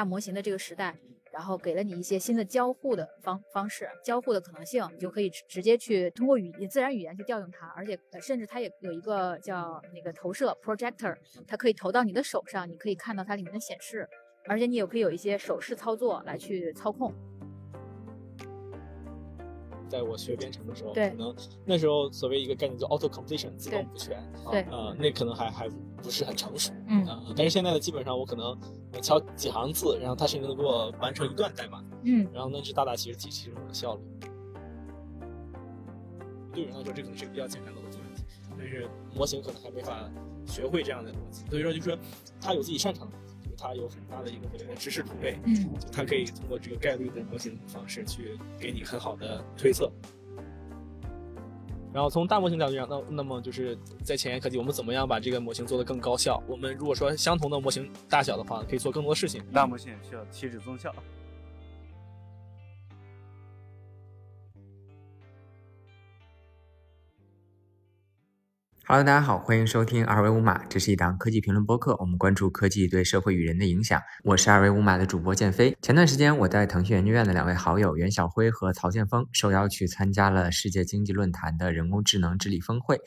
大模型的这个时代，然后给了你一些新的交互的方方式、交互的可能性，你就可以直直接去通过语自然语言去调用它，而且甚至它也有一个叫那个投射 projector，它可以投到你的手上，你可以看到它里面的显示，而且你也可以有一些手势操作来去操控。在我学编程的时候，对可能那时候所谓一个概念叫 auto completion 自动补全，对呃，那可能还还不是很成熟，嗯呃，但是现在呢，基本上我可能呃敲几行字，然后它甚至能给我完成一段代码，嗯然后那是大大其实提提升我的效率。对人来说，这可能是一个比较简单的逻辑问题，但是模型可能还没法学会这样的逻辑，所以说就是说，它有自己擅长的它有很大的一个所谓的知识储备，嗯就它可以通过这个概率的模型方式去给你很好的推测。然后从大模型角度讲，那那么就是在前沿科技，我们怎么样把这个模型做得更高效？我们如果说相同的模型大小的话，可以做更多事情。大模型需要体脂增效。Hello，大家好，欢迎收听二维五码，这是一档科技评论播客，我们关注科技对社会与人的影响。我是二维五码的主播建飞。前段时间，我在腾讯研究院的两位好友袁晓辉和曹建峰受邀去参加了世界经济论坛的人工智能治理峰会。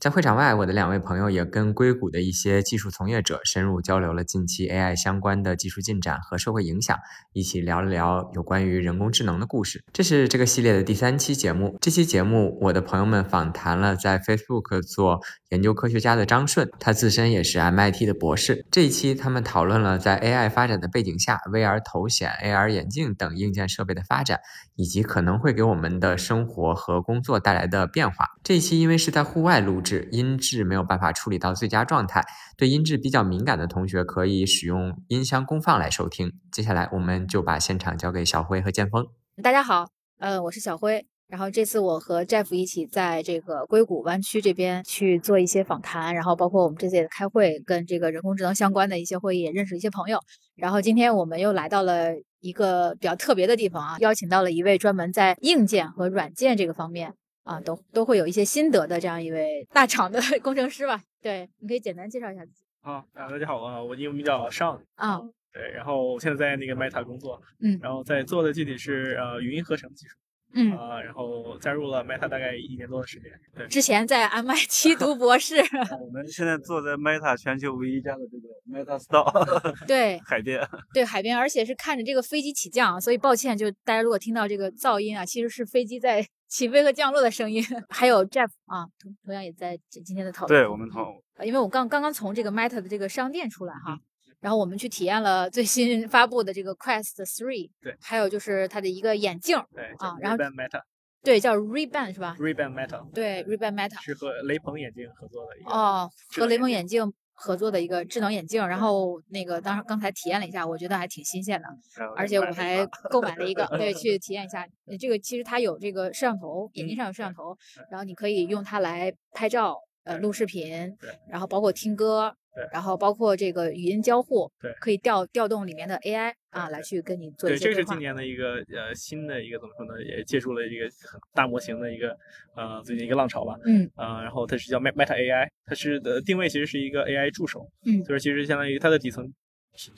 在会场外，我的两位朋友也跟硅谷的一些技术从业者深入交流了近期 AI 相关的技术进展和社会影响，一起聊了聊有关于人工智能的故事。这是这个系列的第三期节目。这期节目，我的朋友们访谈了在 Facebook 做研究科学家的张顺，他自身也是 MIT 的博士。这一期他们讨论了在 AI 发展的背景下，VR 头显、AR 眼镜等硬件设备的发展，以及可能会给我们的生活和工作带来的变化。这一期因为是在户外录制，音质没有办法处理到最佳状态，对音质比较敏感的同学可以使用音箱功放来收听。接下来我们就把现场交给小辉和建峰。大家好，呃，我是小辉。然后这次我和 Jeff 一起在这个硅谷湾区这边去做一些访谈，然后包括我们这次也开会，跟这个人工智能相关的一些会议，也认识一些朋友。然后今天我们又来到了一个比较特别的地方啊，邀请到了一位专门在硬件和软件这个方面啊，都都会有一些心得的这样一位大厂的 工程师吧。对，你可以简单介绍一下自己好，啊，大家好啊，我英文名叫尚，啊。对，然后我现在在那个 Meta 工作，嗯然后在做的具体是呃语音合成技术嗯，啊、然后加入了 Meta 大概一年多的时间，对，之前在 MIT 读博士，我们现在坐在 Meta 全球唯一家的这个 Meta Store 对，海边，对海边，而且是看着这个飞机起降，所以抱歉，就大家如果听到这个噪音啊，其实是飞机在 起飞和降落的声音。还有 Jeff 啊，同同样也在今今天的讨论。对我们同。呃因为我刚刚刚从这个 Meta 的这个商店出来哈，然后我们去体验了最新发布的这个 Quest Three，对还有就是它的一个眼镜，对，啊然后 Ray-Ban Meta 对，叫 Ray-Ban 是吧？Ray-Ban Meta 对，Ray-Ban Meta。是和雷朋眼镜合作的一个哦，和雷朋眼镜合作的一个智能眼镜，然后那个当时刚才体验了一下，我觉得还挺新鲜的。而且我还购买了一个，对，去体验一下。呃这个其实它有这个摄像头，眼镜上有摄像头，然后你可以用它来拍照、呃录视频对，然后包括听歌对，然后包括这个语音交互，对。可以调调动里面的 AI 啊来去跟你。做一对，些对话这是今。年的一个呃新的一个怎么说呢，也借助了一个很大模型的一个呃最近一个浪潮吧。嗯。呃，然后它是叫 Met- Meta AI，它是的定位其实是一个 AI 助手，嗯。就是其实相当于它的底层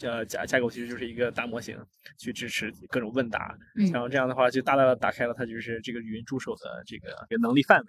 呃架架构其实就是一个大模型，去支持各种问答，嗯。然后这样的话就大大的打开了它就是这个语音助手的这个能力范围。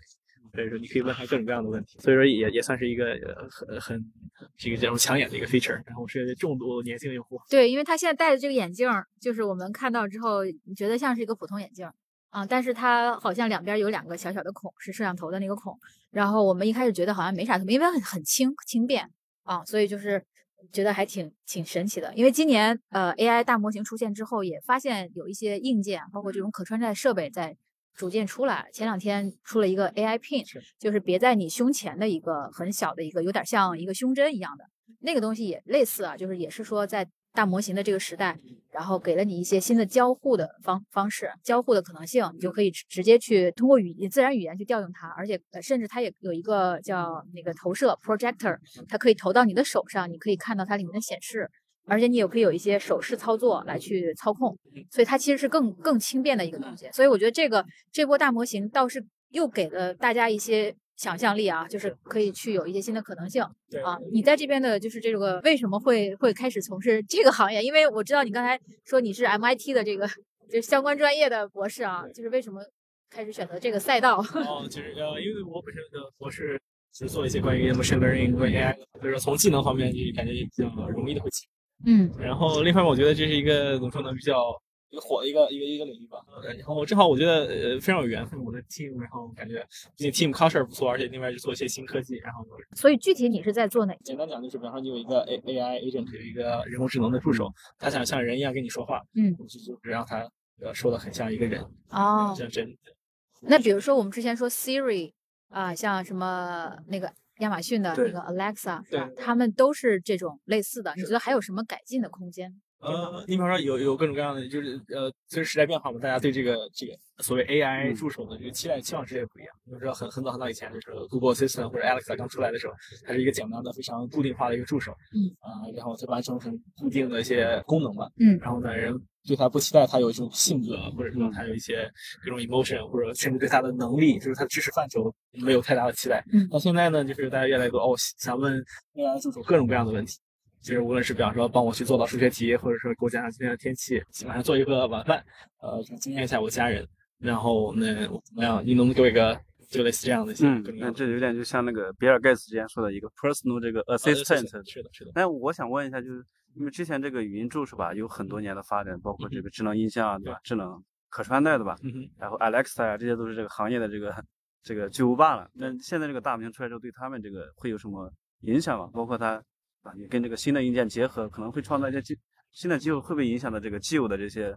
所以说你可以问他各种各样的问题，所以说也也算是一个呃很很是一个这种抢眼的一个 feature。然后是重度年轻用户，对，因为他现在戴的这个眼镜儿，就是我们看到之后，你觉得像是一个普通眼镜儿啊，但是它好像两边有两个小小的孔，是摄像头的那个孔。然后我们一开始觉得好像没啥特别，因为很很轻轻便啊，所以就是觉得还挺挺神奇的。因为今年呃 AI 大模型出现之后，也发现有一些硬件，包括这种可穿戴设备在逐渐出来。前两天出了一个 AI Pin，是就是别在你胸前的一个很小的一个，有点像一个胸针一样的。那个东西也类似啊，就是也是说在大模型的这个时代，然后给了你一些新的交互的方方式、交互的可能性，你就可以直直接去通过语自然语言去调用它，而且呃甚至它也有一个叫那个投射 projector，它可以投到你的手上，你可以看到它里面的显示。而且你也可以有一些手势操作来去操控，所以它其实是更更轻便的一个东西。所以我觉得这个这波大模型倒是又给了大家一些想象力啊，就是可以去有一些新的可能性对啊。你在这边的就是这个为什么会会开始从事这个行业？因为我知道你刚才说你是 MIT 的这个就是相关专业的博士啊，就是为什么开始选择这个赛道？哦，就是呃，因为我本身的博士是做一些关于 machine learning 关于 AI，的所以说从技能方面就感觉也比较容易的会起。嗯然后另一方面，我觉得这是一个怎么说呢，比较一个火的一个一个一个领域吧。呃然后正好我觉得呃非常有缘分，我 的 team，然后感觉毕竟 team culture 不错，而且另外是做一些新科技，然后所以具体你是在做哪？简单讲就是，比方说你有一个 A A I agent，有一个人工智能的助手，他想像人一样跟你说话，嗯，就就是让他呃说的很像一个人，哦，像真。那比如说我们之前说 Siri 啊，像什么那个亚马逊的那个 Alexa 是吧对？他们都是这种类似的。你觉得还有什么改进的空间？呃，你比方说有有各种各样的，就是呃，随着时代变化嘛，大家对这个这个所谓 AI 嗯助手的这个期待期望值也不一样。我知道很很早很早以前，就是 Google Assistant 或者 Alexa 刚出来的时候，它是一个简单的、非常固定化的一个助手，嗯啊、然后它完成很固定的一些功能嘛，嗯然后呢，人对它不期待它有一种性格，或者说它有一些各种 emotion，或者甚至对它的能力，就是它的知识范畴没有太大的期待。嗯那现在呢，就是大家越来越多哦，想问 AI 助手各种各样的问题。就是无论是比方说帮我去做到数学题，或者说给我讲讲今天的天气，晚上做一个晚饭，呃，惊艳一下我家人，然后那我怎么样？你能不能给我一个就类似这样的一些嗯那这有点就像那个比尔盖茨之前说的一个 personal 这个呃 assistant。是的，是的，那我想问一下，就是因为之前这个语音助手吧，有很多年的发展，包括这个智能音箱啊，对吧？智能可穿戴的吧，嗯。然后 Alexa 啊，这些都是这个行业的这个这个巨无霸了。那现在这个大屏出来之后，对他们这个会有什么影响吗？包括它啊，你跟这个新的硬件结合，可能会创造一些机新的机会，会不会影响到这个既有的这些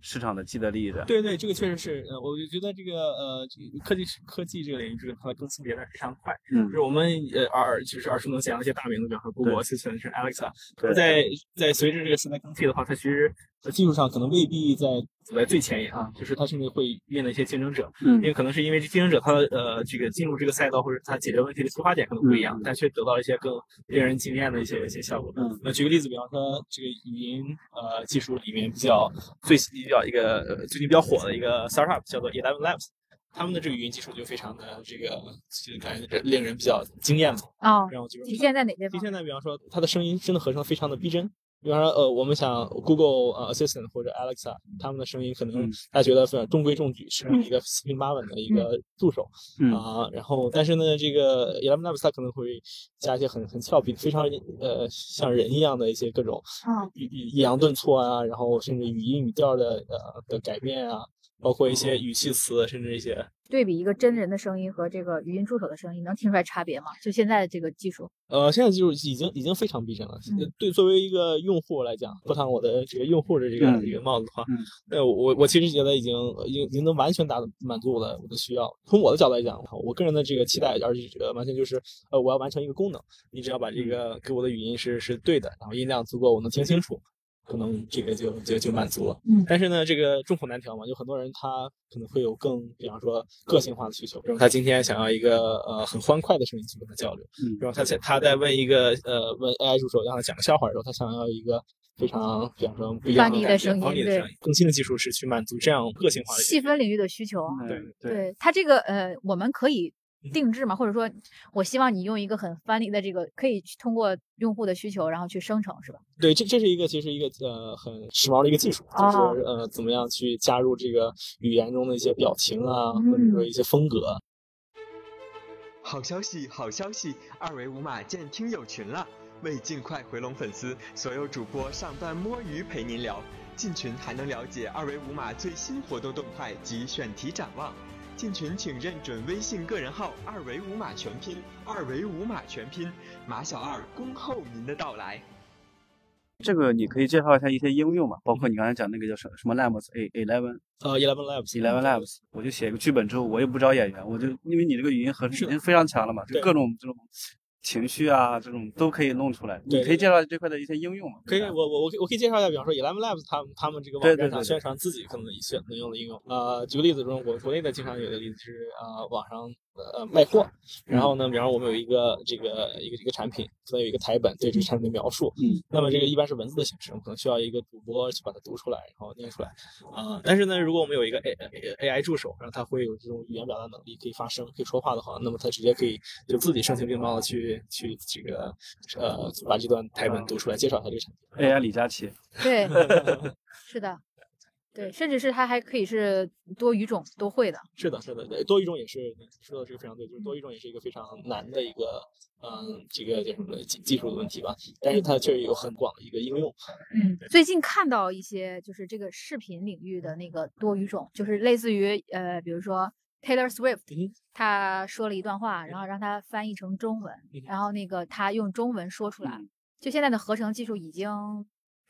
市场的既得利益者？对对，这个确实是，呃，我就觉得这个呃，科技科技这个领域，这个它的更新迭代非常快。嗯就是我们呃耳就是耳熟能详的一些大名字，比方说 Google Assistant、是 Alexa，对在在随着这个时代更替的话，它其实在技术上可能未必在走在最前沿啊，就是它甚至会面临一些竞争者，嗯因为可能是因为这竞争者他呃这个进入这个赛道或者他解决问题的出发点可能不一样，嗯但却得到一些更令人惊艳的一些一些效果。嗯那举个例子，比方说这个语音呃技术里面比较最比较一个呃最近比较火的一个 startup 叫做 Eleven Labs，他们的这个语音技术就非常的这个就感觉令人比较惊艳嘛。哦，然后就是体现在哪些？体现在比方说它的声音真的合成得非常的逼真。比方说，呃，我们想 Google 呃 Assistant 或者 Alexa，他们的声音可能嗯。大家觉得非常中规中矩，是一个四平八稳的一个助手嗯。啊。然后，但是呢，这个 Eleven Labs 它可能会加一些很很俏皮、非常呃像人一样的一些各种抑抑扬顿挫啊，然后甚至语音语调的呃的改变啊，包括一些语气词，甚至一些对比一个真人的声音和这个语音助手的声音，能听出来差别吗？就现在的这个技术，呃，现在技术已经已经非常逼真了。对，作为一个用户来讲，不谈我的这个用户的这个、嗯这个帽子的话，嗯呃，我我其实觉得已经已经已经能完全达满足我的我的需要。从我的角度来讲，我个人的这个期待，而且这个完全就是呃，我要完成一个功能，你只要把这个给我的语音是是对的，然后音量足够，我能听清楚。可能这个就就就满足了，嗯但是呢，这个众口难调嘛，有很多人他可能会有更，比方说个性化的需求，比如他今天想要一个呃很欢快的声音去跟他交流，嗯然后他在他在问一个呃问 AI 助手让他讲个笑话的时候，他想要一个非常比方说不一样的感觉声音 funny 的对声音。更新的技术是去满足这样个性化的细分领域的需求。嗯对对对它这个呃，我们可以定制嘛，或者说，我希望你用一个很 funny 的这个，可以去通过用户的需求，然后去生成，是吧？对，这这是一个其实一个呃很时髦的一个技术，就哦是呃怎么样去加入这个语言中的一些表情啊，嗯或者说一些风格。好消息，好消息！二维码见听友群了。为尽快回笼粉丝，所有主播上班摸鱼陪您聊。进群还能了解二维码最新活动动态及选题展望。进群请认准微信个人号“二维五码全拼”，二维五码全拼，马小二恭候您的到来。这个你可以介绍一下一些应用嘛，包括你刚才讲那个叫什什么 Labs A Eleven 呃，Eleven Labs Eleven Labs，我就写一个剧本之后，我也不找演员，我就因为你这个语音合成已经非常强了嘛，就各种这种情绪啊，这种都可以弄出来。你可以介绍这块的一些应用吗？可以，我我我可以我可以介绍一下，比方说 Eleven Labs 他们他们这个网站上宣传自己可能一些能用的应用。呃，举个例子，中国国内的经常有的例子是呃，网上呃卖货，然后呢，比方我们有一个这个一个一个产品，可能有一个台本对这个产品的描述，嗯，那么这个一般是文字的形式，我们可能需要一个主播去把它读出来，然后念出来，啊、但是呢，如果我们有一个 A A I 助手，然后它会有这种语言表达能力，可以发声，可以说话的话，那么它直接可以就自己声情并茂的去去这个呃把这段台本读出来，介绍一下这个产品。AI 李佳琦，对，是的，对，甚至是它还可以是多语种都会的。是的，是的，对，多语种也是你说的这个非常对，就是多语种也是一个非常难的一个，嗯，这个叫什么技技术的问题吧。但是它确实有很广的一个应用。嗯，最近看到一些就是这个视频领域的那个多语种，就是类似于呃，比如说 Taylor Swift，嗯他说了一段话，然后让他翻译成中文嗯，然后那个他用中文说出来嗯，就现在的合成技术已经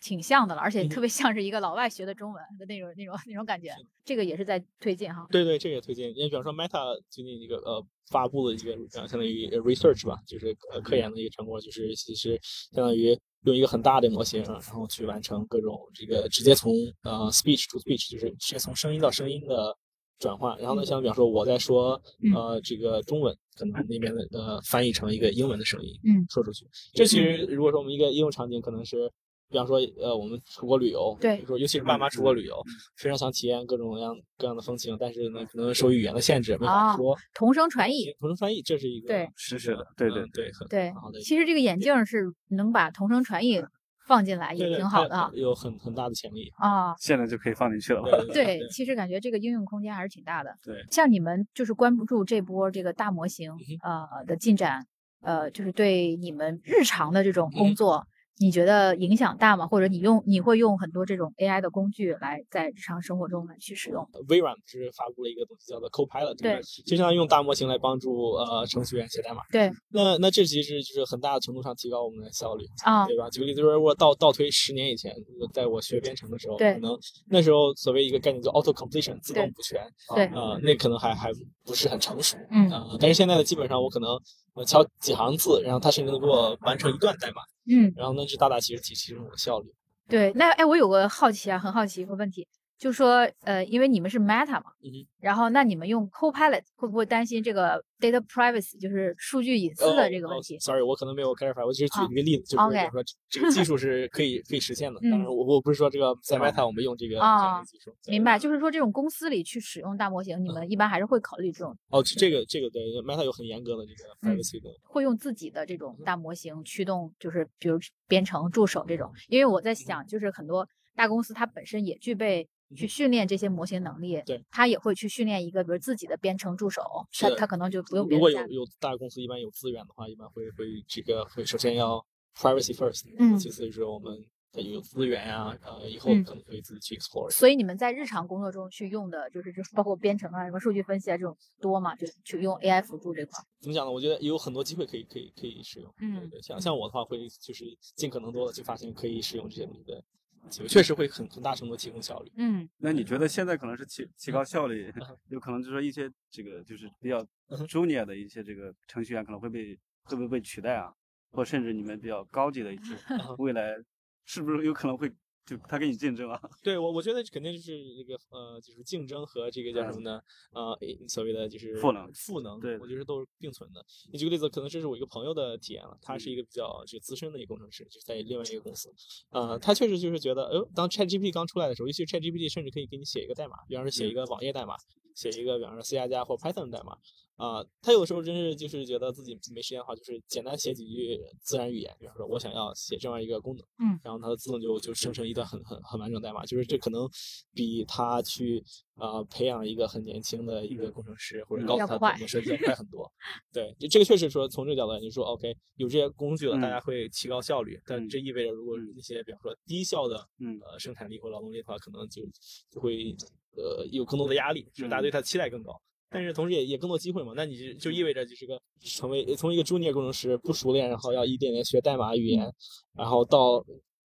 挺像的了，而且嗯特别像是一个老外学的中文的那种那种那种感觉，这个也是在推进哈。对对，这个也推进。因为比方说 Meta 最近一个呃发布的一个呃相当于 research 吧，就是呃科研的一个成果，就是其实相当于用一个很大的模型，然后去完成各种这个直接从呃 speech to speech，就是直接从声音到声音的转换。然后呢，像比方说我在说呃这个中文，可能那边的呃翻译成一个英文的声音，嗯说出去。这其实如果说我们一个应用场景可能是。比方说，呃，我们出国旅游，对比如说，尤其是爸妈出国旅游，非常想体验各种各样各样的风情，但是呢，可能受语言的限制，没法啊说。同声传译，同声翻译，这是一个对实时的，对对嗯对，很对好的，其实这个眼镜是能把同声传译放进来，也挺好的哈。有很很大的潜力。啊，现在就可以放进去了吧？对对，其实感觉这个应用空间还是挺大的。对，像你们就是关不住这波这个大模型嗯呃的进展，呃，就是对你们日常的这种嗯工作，你觉得影响大吗？或者你用你会用很多这种 AI 的工具来在日常生活中来去使用？微软不是发布了一个东西叫做 Copilot，对吧就像用大模型来帮助呃程序员写代码。对那那这其实就是很大的程度上提高我们的效率，啊，对吧？举个例子，就是我倒倒推十年以前，在我学编程的时候，对可能那时候所谓一个概念叫 auto completion 自动补全，对呃，那可能还还不是很成熟，嗯呃，但是现在呢，基本上我可能我敲几行字，然后它甚至能给我完成一段代码，嗯，然后呢，就大大其实提提升我的效率。对。那哎，我有个好奇啊，很好奇一个问题，就是说呃，因为你们是 Meta 嘛，嗯然后那你们用 Copilot 会不会担心这个 data privacy，就是数据隐私的这个问题哦哦 Sorry，我可能没有 clarify，我只是举啊一个例子，就是说这个技术是可以可以实现的。嗯当然，我我不是说这个 在 Meta 我们用这个这样啊的技术。明白，就是说这种公司里去使用大模型，你们一般还是会考虑这种哦，这个这个对 Meta 有很严格的这个嗯 privacy 的。会用自己的这种大模型驱动，就是比如编程助手这种。因为我在想，就是很多大公司它本身也具备去训练这些模型能力，对，他也会去训练一个比如自己的编程助手，是的它它可能就不用如果。有有大公司一般有资源的话，一般会会这个会首先要 privacy first，嗯其次就是我们有资源呀，呃，以后嗯可能可以自己去 explore。所以你们在日常工作中去用的，就是就是包括编程啊、什么数据分析啊这种多嘛？就去用 AI 辅助这块儿。怎么讲呢？我觉得有很多机会可以可以可以使用。嗯对对，像像我的话，会就是尽可能多的去发现可以使用这些东西的机会，确实会很很大程度提供效率。嗯那你觉得现在可能是提提高效率，有可能就是说一些这个就是比较 junior 的一些这个程序员可能会被会不会被取代啊？或甚至你们比较高级的一些，未来是不是有可能会就他跟你竞争啊？对我，我觉得肯定就是这个呃，就是竞争和这个叫什么呢？呃，所谓的就是赋能赋能，对我觉得都是并存的。你举个例子，可能这是我一个朋友的体验了，他是一个比较这个资深的一个工程师，就是在另外一个公司，呃，他确实就是觉得，呃，当 ChatGPT 刚出来的时候，尤其是 ChatGPT 甚至可以给你写一个代码，比方说写一个网页代码，写一个比方说 C 加加或 Python 代码。啊、他有时候真是就是觉得自己没时间的话，就是简单写几句自然语言，比方说我想要写这样一个功能，嗯，然后它自动就就生成一段很很很完整代码，就是这可能比他去啊、呃培养一个很年轻的一个工程师或者告诉他怎么设计要快很多。对，就这个确实说从这个角度来，你说 OK 有这些工具了，大嗯家会提高效率，但嗯这意味着如果嗯那些比方说低效的嗯呃生产力或劳动力的话，可能就就会呃有更多的压力，就是大家对它期待更高。但是同时也也更多机会嘛，那你就就意味着就是个成为从一个 junior 工程师不熟练，然后要一点点学代码语言，然后到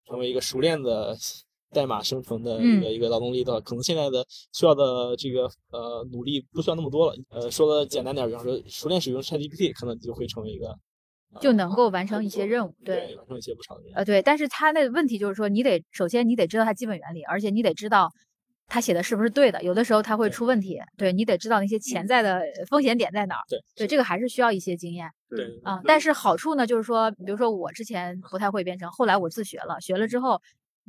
成为一个熟练的代码生成的一个、一个劳动力的话，可能现在的需要的这个呃努力不需要那么多了。呃，说的简单点，比方说熟练使用 ChatGPT，可能就会成为一个就能够完成一些任务。对，对完成一些不少的。呃，对，但是它那个问题就是说，你得首先你得知道它基本原理，而且你得知道他写的是不是对的，有的时候他会出问题，对你得知道那些潜在的风险点在哪儿。对对，这个还是需要一些经验对啊。但是好处呢，就是说，比如说我之前不太会编程，后来我自学了，学了之后。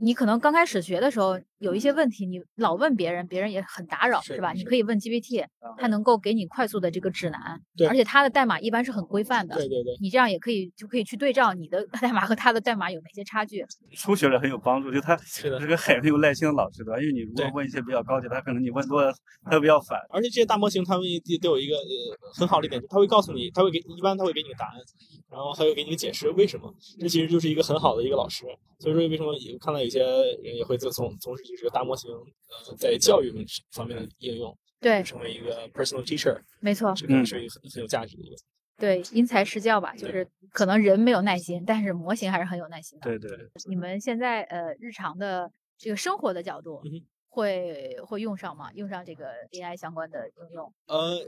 你可能刚开始学的时候有一些问题，你老问别人，别人也很打扰，是是吧？你可以问 GPT，它能够给你快速的这个指南，对而且它的代码一般是很规范的。对对对，你这样也可以就可以去对照你的 代码和它的代码有哪些差距。初学者很有帮助，就他 是个很有耐心的老师，对吧？因为你如果问一些比较高级，他可能你问多了，他比较烦。而且这些大模型他们都都有一个呃很好的一点，他会告诉你，他会给一般他会给你个答案，然后还会给你个解释为什么，这其实就是一个很好的一个老师。所以说为什么有看到有些人也会从从从事这个大模型呃在教育方面的应用，对，成为一个 personal teacher，没错，这个是一个很很有价值的一个。对，因材施教吧，就是可能人没有耐心，但是模型还是很有耐心的。对对，你们现在呃日常的这个生活的角度会会用上吗？用上这个 AI 相关的应用？呃，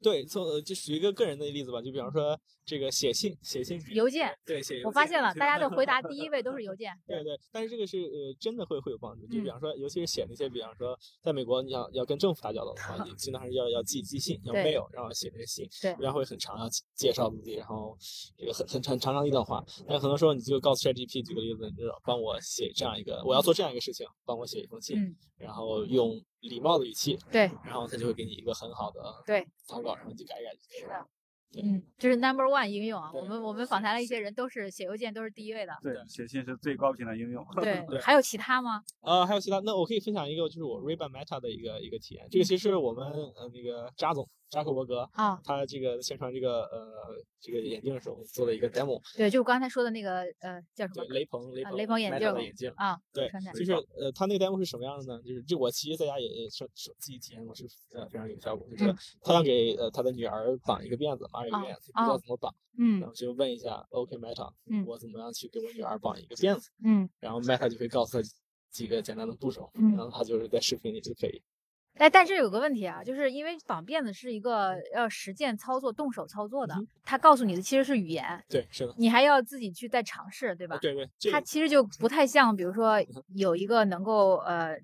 对，从呃就举一个个人的例子吧，就比方说这个写信，写信邮件，对写邮件，我发现了，大家的回答第一位都是邮件。对对，但是这个是呃真的会会有帮助，就比嗯方说，尤其是写那些，比方说在美国你要要跟政府打交道的话，你经常是要要寄寄信，要对 mail，然后写那个信，对然后会很长，要介绍自己，然后这个很很长长长一段话。但很多时候你就告诉 ChatGPT，举个例子，你就帮我写这样一个，我要做这样一个事情，帮我写一封信，嗯，然后用礼貌的语气，对然后他就会给你一个很好的对，草稿，然后你就改一改就可以了。对嗯，这是 number one 应用啊。我们我们访谈了一些人，都是写邮件都是第一位的。对，写信是最高频的应用。对对，还有其他吗？呃，还有其他，那我可以分享一个，就是我 Ray-Ban Meta 的一个一个体验。这个其实是我们呃那个扎总扎克伯格啊，他这个宣传这个呃这个眼镜的时候做了一个 demo，对，就是刚才说的那个呃叫什么雷朋雷雷朋眼镜的眼镜。啊？对，就是呃，他那个 demo 是什么样的呢？就是这我其实在家也也是是自己体验过，是呃非常有效果。就是嗯他想给呃他的女儿绑一个辫子，马尾啊辫，不知道哦怎么绑，嗯然后就问一下 OK Meta，嗯我怎么样去给我女儿绑一个辫子？嗯，然后 Meta 就会告诉他几个简单的步骤，嗯然后他就是在视频里就可以。哎，但是有个问题啊，就是因为绑辫子是一个要实践操作、动手操作的他告诉你的其实是语言，对，是的，你还要自己去再尝试，对吧？对对，这个它其实就不太像，比如说有一个能够呃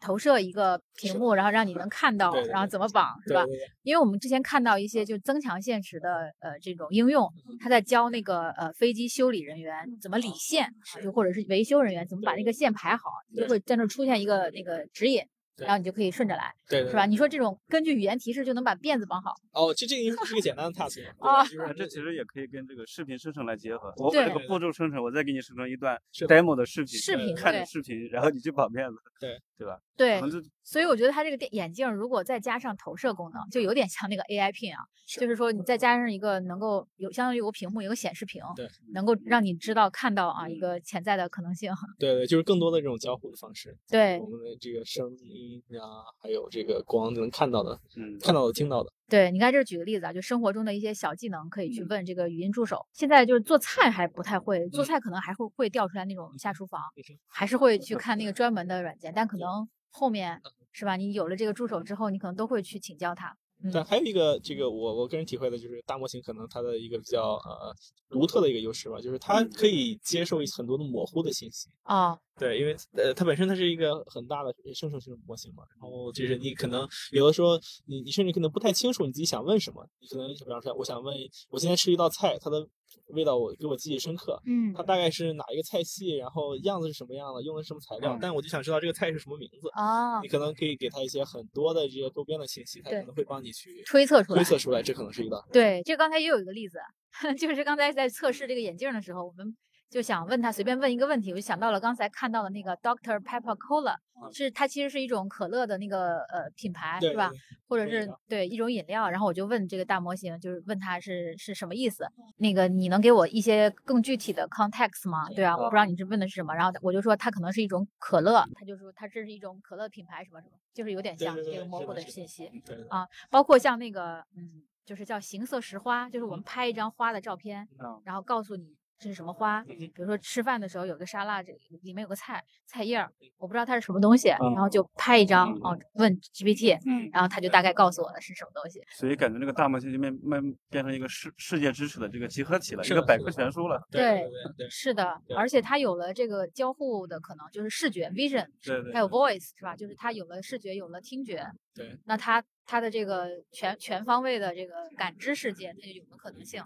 投射一个屏幕，然后让你能看到，对对然后怎么绑，是吧？对对对因为我们之前看到一些就增强现实的呃这种应用，嗯他在教那个呃飞机修理人员怎么理线，啊就或者是维修人员怎么把那个线排好，就会在那儿出现一个那个指引。对然后你就可以顺着来，对对是吧？你说这种根据语言提示就能把辫子绑好哦，这这个应该是一个简单的 task 啊这其实也可以跟这个视频生成来结合。我把这个步骤生成，我再给你生成一段 demo 的视频，视频看对着视频，然后你去绑辫子，对对吧？对所以我觉得它这个电眼镜如果再加上投射功能，就有点像那个 AI Pin 啊，是就是说你再加上一个能够有相当于有个屏幕，有个显示屏，对，能够让你知道看到啊一个潜在的可能性。对对，就是更多的这种交互的方式，对我们的这个声音啊，还有这个光能看到的、嗯，看到的、听到的，对，你看这举个例子啊，就生活中的一些小技能可以嗯去问这个语音助手。现在就是做菜还不太会，做菜可能还会会调出来那种下厨房，嗯还是会去看那个专门的软件，但可能后面是吧？你有了这个助手之后，你可能都会去请教他。但还有一个，这个我我个人体会的就是大模型可能它的一个比较呃独特的一个优势吧，就是它可以接受很多的模糊的信息。啊，对，因为呃，它本身它是一个很大的生成性模型嘛，然后就是你可能有的时候你你甚至可能不太清楚你自己想问什么，你可能比方说我想问，我今天吃一道菜，它的味道我给我记忆深刻，嗯它大概是哪一个菜系，然后样子是什么样的，用的是什么材料，嗯但我就想知道这个菜是什么名字。啊你，可能可以给他一些很多的这些周边的信息，他可能会帮你去推测出来推。测出来，这可能是一个对，这刚才也有一个例子，就是刚才在测试这个眼镜的时候，我们就想问他随便问一个问题，我就想到了刚才看到的那个 Doctor Pepper Cola，是它其实是一种可乐的那个呃品牌，是吧？或者是对一种饮料，然后我就问这个大模型，就是问他是是什么意思？那个你能给我一些更具体的 context 吗？对啊，我不知道你这问的是什么，然后我就说它可能是一种可乐，他就说它这是一种可乐品牌什么什么，就是有点像这个模糊的信息。啊包括像那个，嗯，就是叫形色石花，就是我们拍一张花的照片，嗯然后告诉你这是什么花，嗯比如说吃饭的时候有个沙拉，这里面有个菜菜叶儿，我不知道它是什么东西，然后就。拍一张哦问 GPT，嗯然后它就大。概告诉我了是什么东西。所以感觉这个大模型就变慢变成一个世世界知识的这个集合体了，一是个百科全书了。对是的，而且它有了这个交互的可能，就是视觉 vision，还有 voice 是吧？就是它有了视觉，有了听觉，对，那它它的这个全全方位的这个感知世界，它就有了可能性。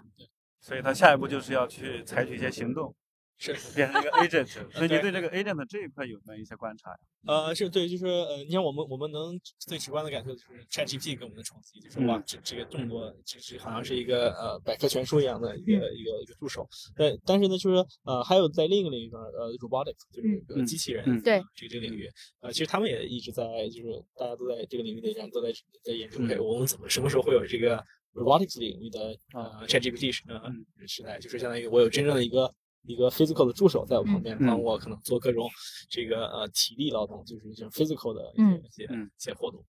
所以他下一步就是要去采取一些行动，是。变成一个 agent。所以你对对这个 agent 这一块有没有一些观察呀？呃，是对，就是呃，你像我们我们能最直观的感受就是 ChatGPT 给我们的冲击，就是哇，这这个这么多，这是好像是一个呃百科全书一样的一个、一个一个助手。对但是呢，就是呃，还有在另一个领域上，呃，robotics 就是呃嗯机器人，嗯对这个这个领域，呃，其实他们也一直在，就是大家都在这个领域内，人都在在研究，哎，我们怎么什么时候会有这个 robotics 领域的呃 ChatGPT 时呃时代，就是相当于我有真正的一个。一个 physical 的助手在我旁边，嗯。帮我可能做各种这个呃体力劳动，就是一些 physical 的一嗯。些一些嗯。一些活动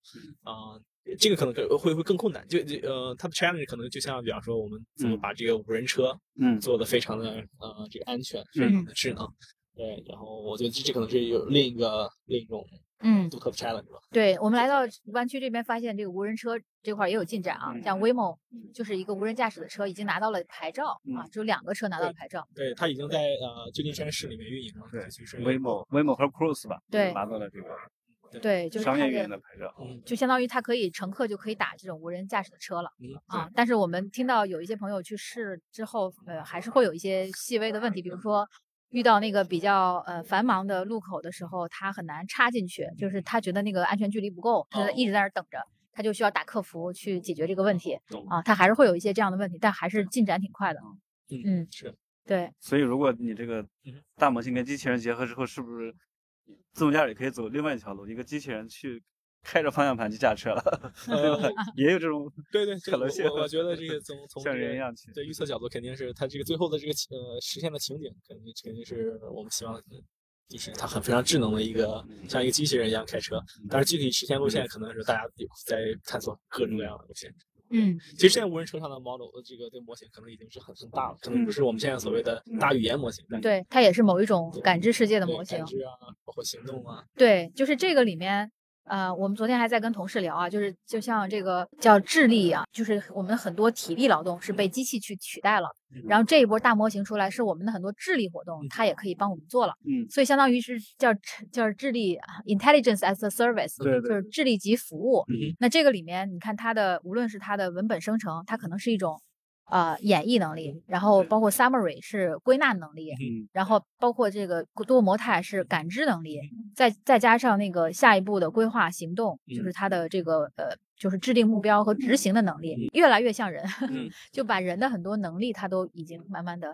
啊、这个可能更会会更困难。就就呃，它的 challenge 可能就像比方说，我们怎么嗯。把这个无人车嗯。做的非常的呃这个安全，非常的智能。对，然后我觉得这这可能是有另一个另一种嗯，独特的 challenge 吧。对，我们来到湾区这边，发现这个无人车这块儿也有进展啊。嗯像 Waymo 就是一个无人驾驶的车，已经拿到了牌照嗯啊，只有两个车拿到了牌照。对，它已经在呃旧金山市里面运营了。对就是 Waymo、Waymo 和 Cruise 吧，对拿到了这个对，就商业运营的的牌照。嗯就相当于它可以乘客就可以打这种无人驾驶的车了嗯啊。但是我们听到有一些朋友去试之后，呃，还是会有一些细微的问题，比如说遇到那个比较呃繁忙的路口的时候，他很难插进去，就是他觉得那个安全距离不够，他哦一直在那儿等着。他就需要打客服去解决这个问题啊，他还是会有一些这样的问题，但还是进展挺快的。嗯嗯，是对，所以如果你这个嗯大模型跟机器人结合之后，是不是自动驾驶也可以走另外一条路？一个机器人去开着方向盘去驾车了，对吧？也有这种对对，可能性我我觉得这个 从从像人一样去。对预测角度，肯定是它这个最后的这个呃实现的情景，肯定肯定是我们希望，就是它很非常智能的一个像一个机器人一样开车。但是具体实现路线，可能是大家在探索各种各样的路线。嗯其实现在无人车上的 model 的这个这个模型可能已经是很很大了，可能不是我们现在所谓的大语言模型，但对，它也是某一种感知世界的模型感。知啊，包括行动啊，对，就是这个里面，呃，我们昨天还在跟同事聊啊，就是就像这个叫智力啊，就是我们很多体力劳动是被机器去取代了，然后。这一波大模型出来，是我们的很多智力活动，它也可以帮我们做了，嗯，所以相当于是叫叫智力啊 intelligence as a service，对对就是智力及服务。嗯那这个里面，你看它的无论是它的文本生成，它可能是一种呃演绎能力，然后包括 summary 是归纳能力，嗯然后包括这个多模态是感知能力，再再加上那个下一步的规划行动，就是他的这个呃，就是制定目标和执行的能力，越来越像人，嗯 就把人的很多能力，他都已经慢慢的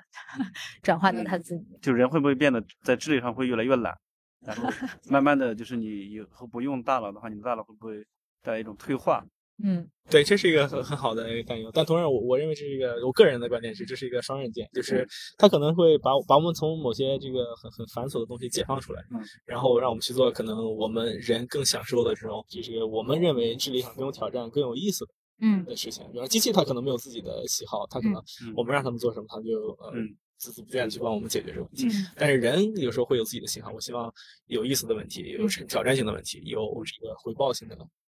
转换到他自己。就人会不会变得在智力上会越来越懒？然后 慢慢的就是你以后不用大脑的话，你的大脑会不会带来一种退化？嗯。对，这是一个很很好的一个担忧，但同样我我认为这是一个我个人的观点是，这是一个双刃剑，就是它可能会把把我们从某些这个很很繁琐的东西解放出来，嗯，然后让我们去做可能我们人更享受的这种，就是我们认为智力上更有挑战、更有意思的嗯。的事情。比如机器它可能没有自己的喜好，它可能嗯。我们让他们做什么，它就呃嗯。孜孜不倦地去帮我们解决这个问题。嗯。但是人有时候会有自己的喜好，我希望有意思的问题，有挑战性的问题，有这个回报性的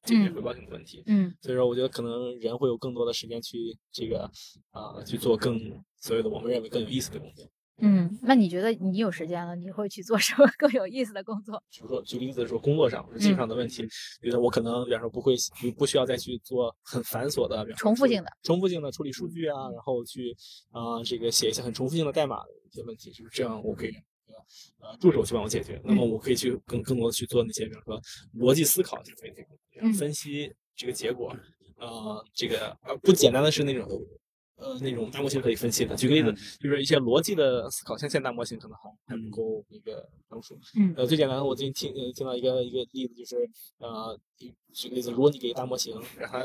解决嗯回报性的问题。嗯所以说，我觉得可能人会有更多的时间去这个啊、去做更所谓的我们认为更有意思的工作。嗯，那你觉得你有时间了，你会去做什么更有意思的工作？比如说，举例子说，工作上或者技术上的问题，觉得我可能，比方说不会不不需要再去做很繁琐的，比方说重复性的、重复性的处理数据啊，然后去啊、这个写一些很重复性的代码的一些问题，就是这样，我可以呃助手去帮我解决。那么我可以去更更多的去做那些，比如说逻辑思考这个这个嗯分析这个结果，呃，这个呃不简单的是那种。呃，那种大模型可以分析的。举个例子，就是一些逻辑的思考，像现在大模型可能还还不够那个成熟。嗯呃，最简单的，我最近听呃听到一个一个例子，就是呃，举个例子，如果你给大模型，让它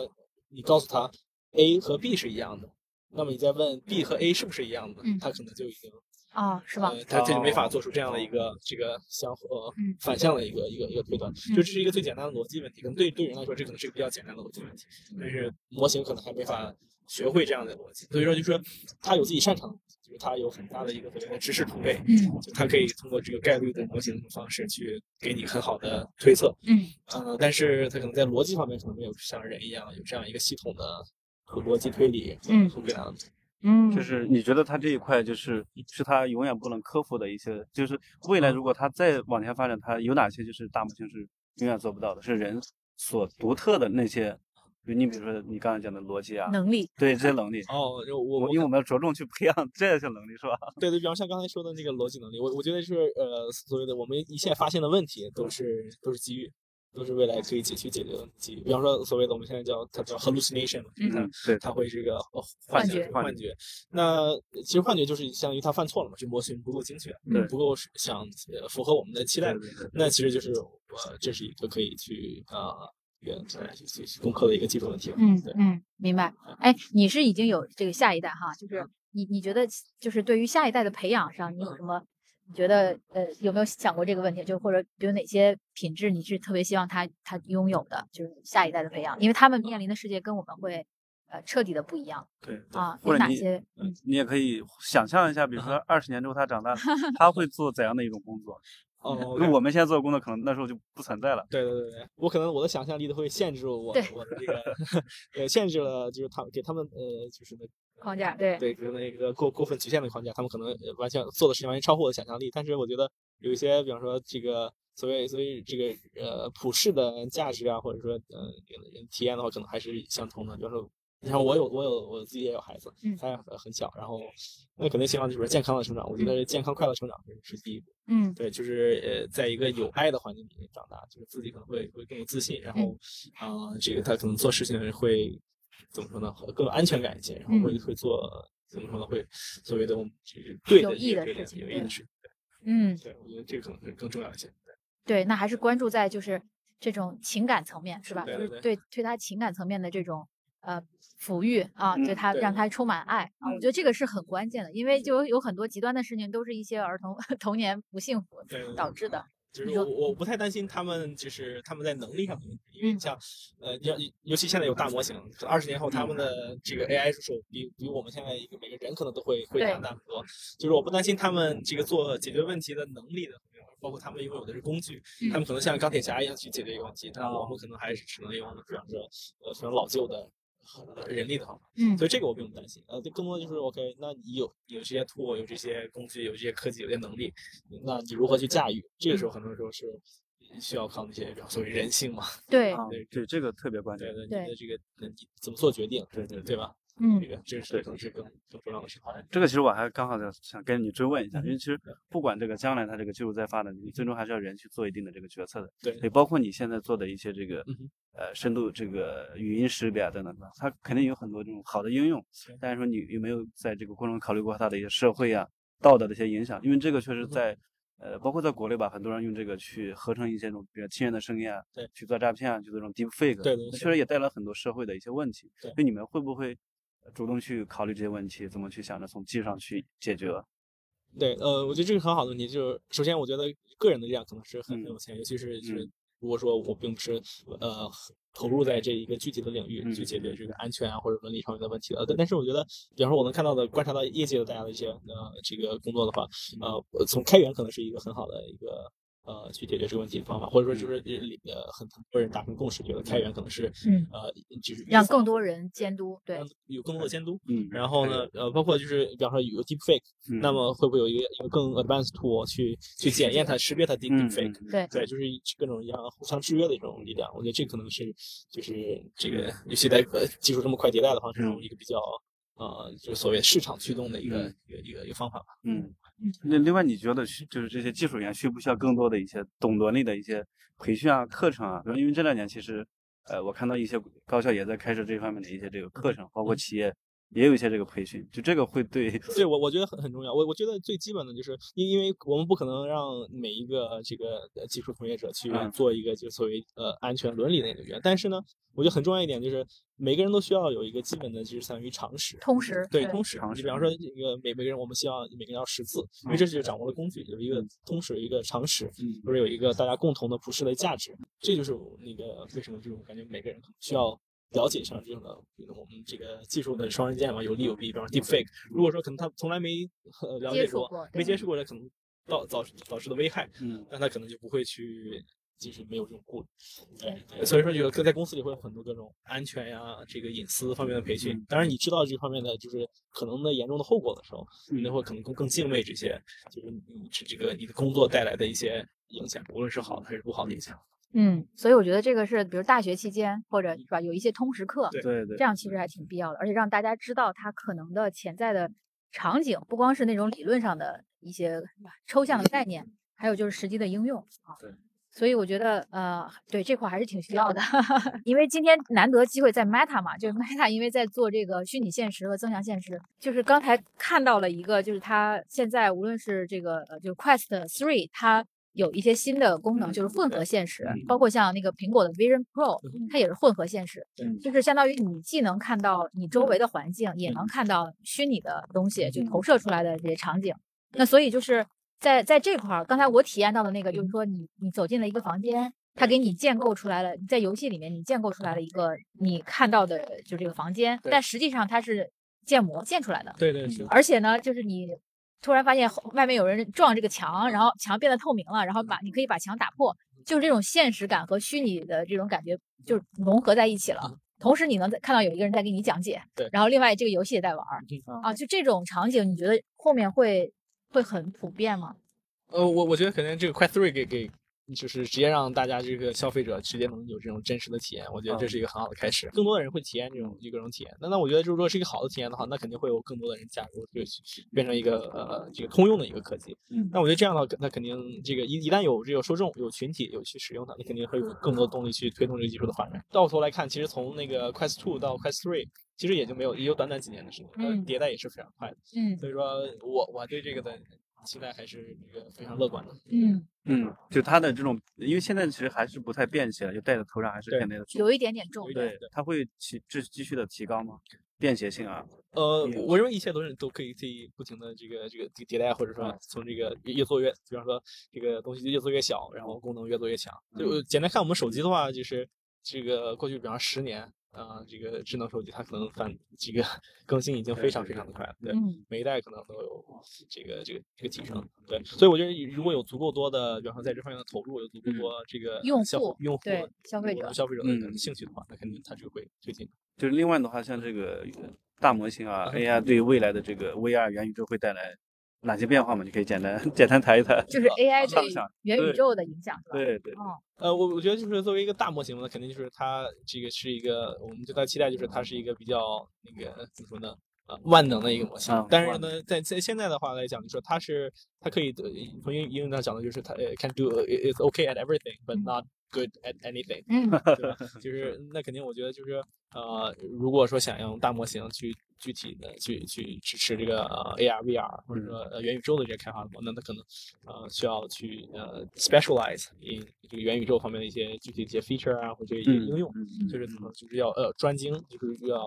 你告诉他 A 和 B 是一样的，那么你再问 B 和 A 是不是一样的，嗯它可能就已经哦，是吧？呃，它它就没法做出这样的一个这个相互呃嗯反向的一个一个一个推断，就这是一个最简单的逻辑问题。可能对对人来说，这可能是一个比较简单的逻辑问题，但是模型可能还没法学会这样的逻辑。所以说，就是说他有自己擅长的，就就是他有很大的一个所谓的知识储备，嗯就它可以通过这个概率的模型的方式去给你很好的推测，嗯呃，但是他可能在逻辑方面可能没有像人一样有这样一个系统的逻辑推理，嗯和这样的。嗯，就是你觉得他这一块就是是他永远不能克服的一些，就是未来如果他再往前发展，他有哪些就是大模型是永远做不到的，是人所独特的那些，比如你比如说你刚才讲的逻辑啊，能力，对这些能力，哦，我因为我们要着重去培养 这些能力，是吧？对对，比方像刚才说的那个逻辑能力，我我觉得是呃所谓的我们一切发现的问题都是都是机遇，都是未来可以解去解决的问题。比方说所谓的我们现在叫它叫 hallucination，就是它嗯对它会这个呃幻觉觉幻觉。那其实幻觉就是相当于它犯错了嘛，这模型不够精确，对不够想呃符合我们的期待那其实就是呃这是一个可以去啊。一个去去去攻克的一个技术问题嗯嗯，明白。哎，你是已经有这个下一代哈，就是你你觉得就是对于下一代的培养上，你有什么？你觉得呃有没有想过这个问题？就或者比如哪些品质你是特别希望他他拥有的，就是下一代的培养，因为他们面临的世界跟我们会呃彻底的不一样对，啊。或者哪些？嗯，你也可以想象一下，比如说二十年之后他长大，他会做怎样的一种工作？哦，因为我们现在做的工作可能那时候就不存在了。对对对对，我可能我的想象力都会限制我对我的这个，呃，限制了就是他给他们呃就是那框架对对就是那个过过分局限的框架，他们可能呃完全做的事情完全超乎我的想象力。但是我觉得有一些，比方说这个所谓所谓这个呃普世的价值啊，或者说呃人体验的话，可能还是相通的。比方说，你看我有我有我自己也有孩子嗯，他也很很小，然后那肯定希望就是健康的成长。我觉得健康快乐成长是是第一步。嗯对，就是呃，在一个有爱的环境里面长大，就是自己可能会会更有自信，然后啊、呃这个他可能做事情会怎么说呢，更有安全感一些，然后会、会做怎么说呢，会所谓的我们这个对的有益的对事情有益的事情。嗯，对，我觉得这个可能是更重要一些。对，那还是关注在就是这种情感层面是吧？对就是对对对他情感层面的这种呃抚育啊，对嗯他让他充满爱啊，我觉得这个是很关键的，因为就有有很多极端的事情都是一些儿童 童年不幸福导致的。就是我我不太担心他们就是他们在能力上的问题，因为嗯像呃，要尤其现在有大模型，二十年后他们的这个 AI 助手比比我们现在一个每个人可能都会会强大很多。就是我不担心他们这个做解决问题的能力的，包括他们拥有的是工具，他们可能像钢铁侠一样去解决一个问题，但我们可能还是只能用比方说呃非常老旧的。呃人力的方法，嗯所以这个我不用担心。呃，就更多的就是 OK，那你有有这些 tool，有这些工具，有这些科技，有这些能力，那你如何去驾驭？这个时候很多时候是需要靠那些所谓人性嘛，对，啊对这，这个特别关键对。对，对你的这个呃你怎么做决定，对对对吧？嗯这个这是可能是更更重要的事情。这个其实我还刚好想想跟你追问一下，嗯因为其实不管这个将来它这个技术再发展，你最终还是要人去做一定的这个决策的。对也，包括你现在做的一些这个嗯呃深度这个语音识别啊等等的，它肯定有很多这种好的应用对。但是说你有没有在这个过程中考虑过它的一些社会啊、道德的一些影响？因为这个确嗯实在呃，包括在国内吧，很多人用这个去合成一些这种比较亲人的声音啊，对去做诈骗啊，去做这种 deep fake，对对确实也带来很多社会的一些问题。对所以你们会不会呃主动去考虑这些问题？怎么去想着从技术上去解决？对，呃，我觉得这是很好的问题，就是首先我觉得个人的力量可能是很有限，尤其是就是嗯如果说我并不是呃投入在这一个具体的领域去嗯解决这个安全啊或者伦理上面的问题的，但但是我觉得，比方说我能看到的观察到业界的大家的一些呃这个工作的话，呃，从开源可能是一个很好的一个。呃，去解决这个问题的方法，或者说就是呃，很很多人达成共识，觉得开源可能是嗯。呃，就是让更多人监督，对，有更多的监督，嗯，然后呢，呃，包括就是比方说有 deepfake，、嗯那么会不会有一个一个更 advanced tool 去 去检验它、识别它 deepfake？、嗯。对对，就是各种一样互相制约的一种力量。我觉得这可能是就是这个，尤其在呃技术这么快迭代的方式中一个比较呃，就是所谓市场驱动的一个、嗯一个一个一个方法吧。嗯，那另外你觉得需就是这些技术员需不需要更多的一些懂伦理的一些培训啊、课程啊？因为这两年其实，呃，我看到一些高校也在开设这方面的一些这个课程，包括企业也有一些这个培训，就这个会对对 我我觉得很很重要。我我觉得最基本的就是因因为我们不可能让每一个这个呃技术从业者去嗯。做一个就所谓呃安全伦理的一个员，但是呢，我觉得很重要一点就是每个人都需要有一个基本的就是相当于常识。通识，对通识，常。识你比方说这个每每个人，我们希望每个人要识字，因为这是掌握了工具，有一个通识，有一个常识，嗯。或者有一个大家共同的普世的价值，这就是那个为什么这种感觉每个人可能需要了解上这种的我们这个技术的双刃剑嘛，有利有弊。比方说 Deepfake，如果说可能他从来没呃了解过，没接触过的，可能导导导致的危害，嗯，那他可能就不会去。就是没有这种顾虑，对，所以说就各在公司里会有很多各种安全呀、这个隐私方面的培训。当然，你知道这方面的就是可能的严重的后果的时候，你会可能更更敬畏这些，就是你这个你的工作带来的一些影响，无论是好的还是不好的影响。嗯，所以我觉得这个是，比如大学期间或者是吧，有一些通识课，对对，这样其实还。挺必要的，而且让大家知道它可能的潜在的场景，不光是那种理论上的一些抽象的概念，还有就是实际的应用啊。对。所以我觉得，呃，对这块还是挺需要的，因为今天难得机会在 Meta 嘛，就是 Meta 因为在做这个虚拟现实和增强现实，就是刚才看到了一个，就是它现在无论是这个呃，就 Quest Three，它有一些新的功能，就是混合现实，包括像那个苹果的 Vision Pro，它也是混合现实，就是相当于你既能看到你周围的环境，也能看到虚拟的东西，就投射出来的这些场景。那所以就是。在在这块儿，刚才我体验到的那个，就是说你你走进了一个房间，它给你建构出来了，在游戏里面你建构出来了一个你看到的就这个房间，但实际上它是建模建出来的。对对是。而且呢，就是你突然发现外面有人撞这个墙，然后墙变得透明了，然后把你可以把墙打破，就是这种现实感和虚拟的这种感觉就融合在一起了。同时你能看到有一个人在给你讲解，对。然后另外这个游戏也在玩儿啊，就这种场景，你觉得后面会？会很普遍吗？呃，我我觉得可能这个 Quest Three 给给就是直接让大家这个消费者直接能有这种真实的体验，我觉得这是一个很好的开始。更多的人会体验这种一个种体验。那那我觉得就，如果是一个好的体验的话，那肯定会有更多的人加入，就变成一个呃这个通用的一个科技。那我觉得这样的话，那肯定这个一一旦有这个受众、有群体有去使用它，你肯定会有更多动力去推动这个技术的发展。到头来看，其实从那个 Quest Two 到 Quest Three。其实也就没有，也就短短几年的时间，嗯，迭代也是非常快的，嗯，所以说我我对这个的期待还是这个非常乐观的，嗯嗯，就它的这种，因为现在其实还是不太便携了，就戴在头上还是偏那个，有一点点重，对，它会提继继续的提高吗？便携性啊？呃，我认为一切都是都可以可以不停的这个这个迭代，或者说从这个越做越，比方说这个东西越做越小，然后功能越做越强。就简单看我们手机的话，就是这个过去比方十年。啊，这个智能手机它可能反这个 更新已经非常非常的快了，对，每一代可能都有这个这个这个提升，对，所以我觉得如果有足够多的，比方说在这方面的投入，有足够多这个用户用户对消费者消费者的兴趣的话，那肯定它就会推进。就是另外的话，像这个大模型啊，AI 对未来的这个 VR 元宇宙会带来。哪些变化嘛？你可以简单 简单谈一谈，就是 AI 对元宇宙的影响，是吧对对。哦，呃，我我觉得就是作为一个大模型呢，肯定就是它这个是一个，我们对它期待就是它是一个比较那个怎么说呢？呃，万能的一个模型。但是呢，在在现在的话来讲，就说它是它可以从英英文上讲的就是它 can do it's okay at everything but not good at anything。嗯，对吧？就是那肯定，我觉得就是呃，如果说想用大模型去。具体的去去支持这个呃 AR VR 或者说呃元宇宙的这些开发的话，那它可能呃需要去呃 specialize in 这个元宇宙方面的一些具体的一些 feature 啊或者一些应用，就是怎么就是要呃专精，就是要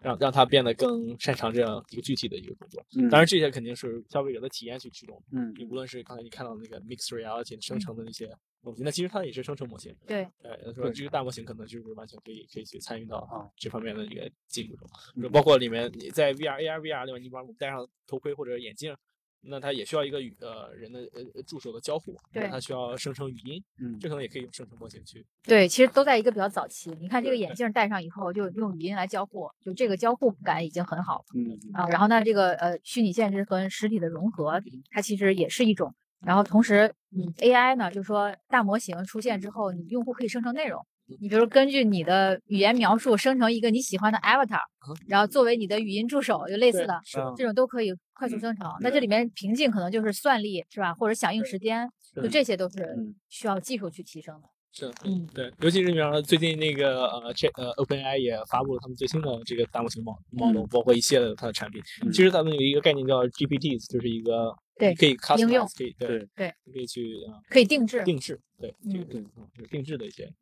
让让它变得更擅长这样一个具体的一个工作。当然这些肯定是消费者的体验去驱动。嗯，你无论是刚才你看到那个 mixed reality 生成的那些。东西，那其实它也是生成模型。对，呃，说这个大模型可能就是完全可以可以去参与到啊这方面的一个进步中，包括里面你在 VR、AR、VR 里面，你把我们戴上头盔或者眼镜，那它也需要一个语呃人的呃助手的交互，对，它需要生成语音，嗯，这可能也可以用生成模型去。对，其实都在一个比较早期。你看这个眼镜戴上以后，就用语音来交互，就这个交互感已经很好了。嗯啊，然后那，这个呃虚拟现实和实体的融合，它其实也是一种。然后同时，嗯，AI 呢，就是说大模型出现之后，你用户可以生成内容。你比如根据你的语言描述生成一个你喜欢的 avatar，然后作为你的语音助手，就类似的这种都可以快速生成。那这里面瓶颈可能就是算力，是吧？或者响应时间，就这些都是需要技术去提升的。是，嗯，对，尤其是比方说最近那个呃，这呃，OpenAI 也发布了他们最新的这个大模型模 model，包括一系列的它的产品。其实咱们有一个概念叫 GPT，就是一个。对，可以应用，可以对对，可以去可以定制，定制，对，嗯，对，就是定制的一些，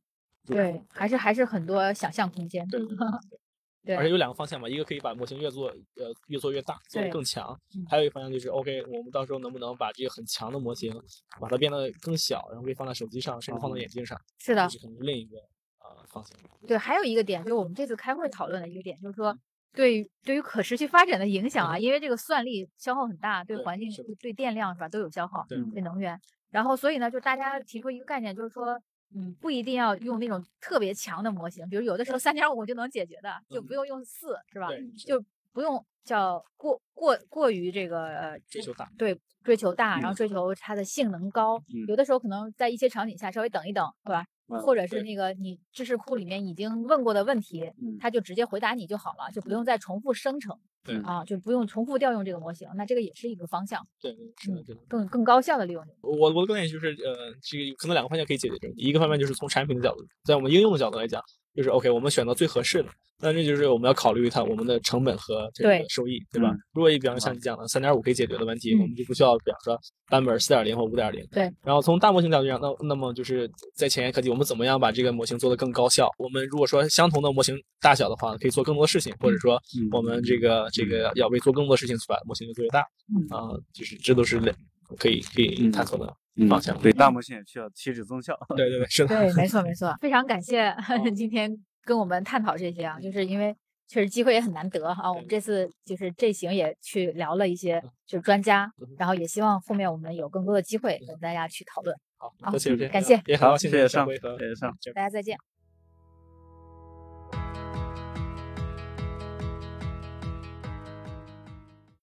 对，还是还是很多想象空间，对，对，而且有两个方向嘛，一个可以把模型越做呃越做越大，做得更强，还有一个方向就是 OK，我们到时候能不能把这个很强的模型把它变得更小，然后可以放在手机上，甚至放到眼镜上，是的，这是可能是另一个啊方向。对，还有一个点就是我们这次开会讨论的一个点，就是说对于对于可持续发展的影响啊，因为这个算力消耗很大，对对环境对电量是吧都有消耗，对对能。源。然后所以呢，就大家提出一个概念，就是说，嗯，不一定要用那种特别强的模型，比如有的时候三点五就能解决的，就不用用四，是吧？就不用叫过过过于这个呃追求大。对追求大，然后追求它的性能高。嗯有的时候可能在一些场景下稍微等一等，对吧？嗯或者是那个你知识库里面已经问过的问题，嗯它就直接回答你就好了，就不用再重复生成。对啊，就不用重复调用这个模型，那这个也是一个方向，对，是的，对的。更更高效的利用。我我的观点就是，呃，这个可能两个方向可以解决这个问题。一个方面就是从产品的角度，在我们应用的角度来讲，就是 OK，我们选择最合适的。那这就是我们要考虑它我们的成本和这个收益，对吧？嗯如果比方说像你讲的三点五可以解决的问题，嗯我们就不需要比方说版本四点零或五点零。对。然后从大模型角度讲，那那么就是在前沿科技，我们怎么样把这个模型做得更高效？我们如果说相同的模型大小的话，可以做更多的事情，或者说嗯我们这个这个要为做更多的事情，把模型做越大。嗯啊、就是这都是类可以可以探索的。嗯方向对，大模型也需要贴纸增效。对对对，是的。对，没 错没错，非常感谢 今天跟我们探讨这些啊，就是因为确实机会也很难得啊。我们这次就是这行也去聊了一些就是专家，然后也希望后面我们有更多的机会跟大家去讨论。好，好多谢谢，感谢也好，谢谢上，谢谢上。大家再见。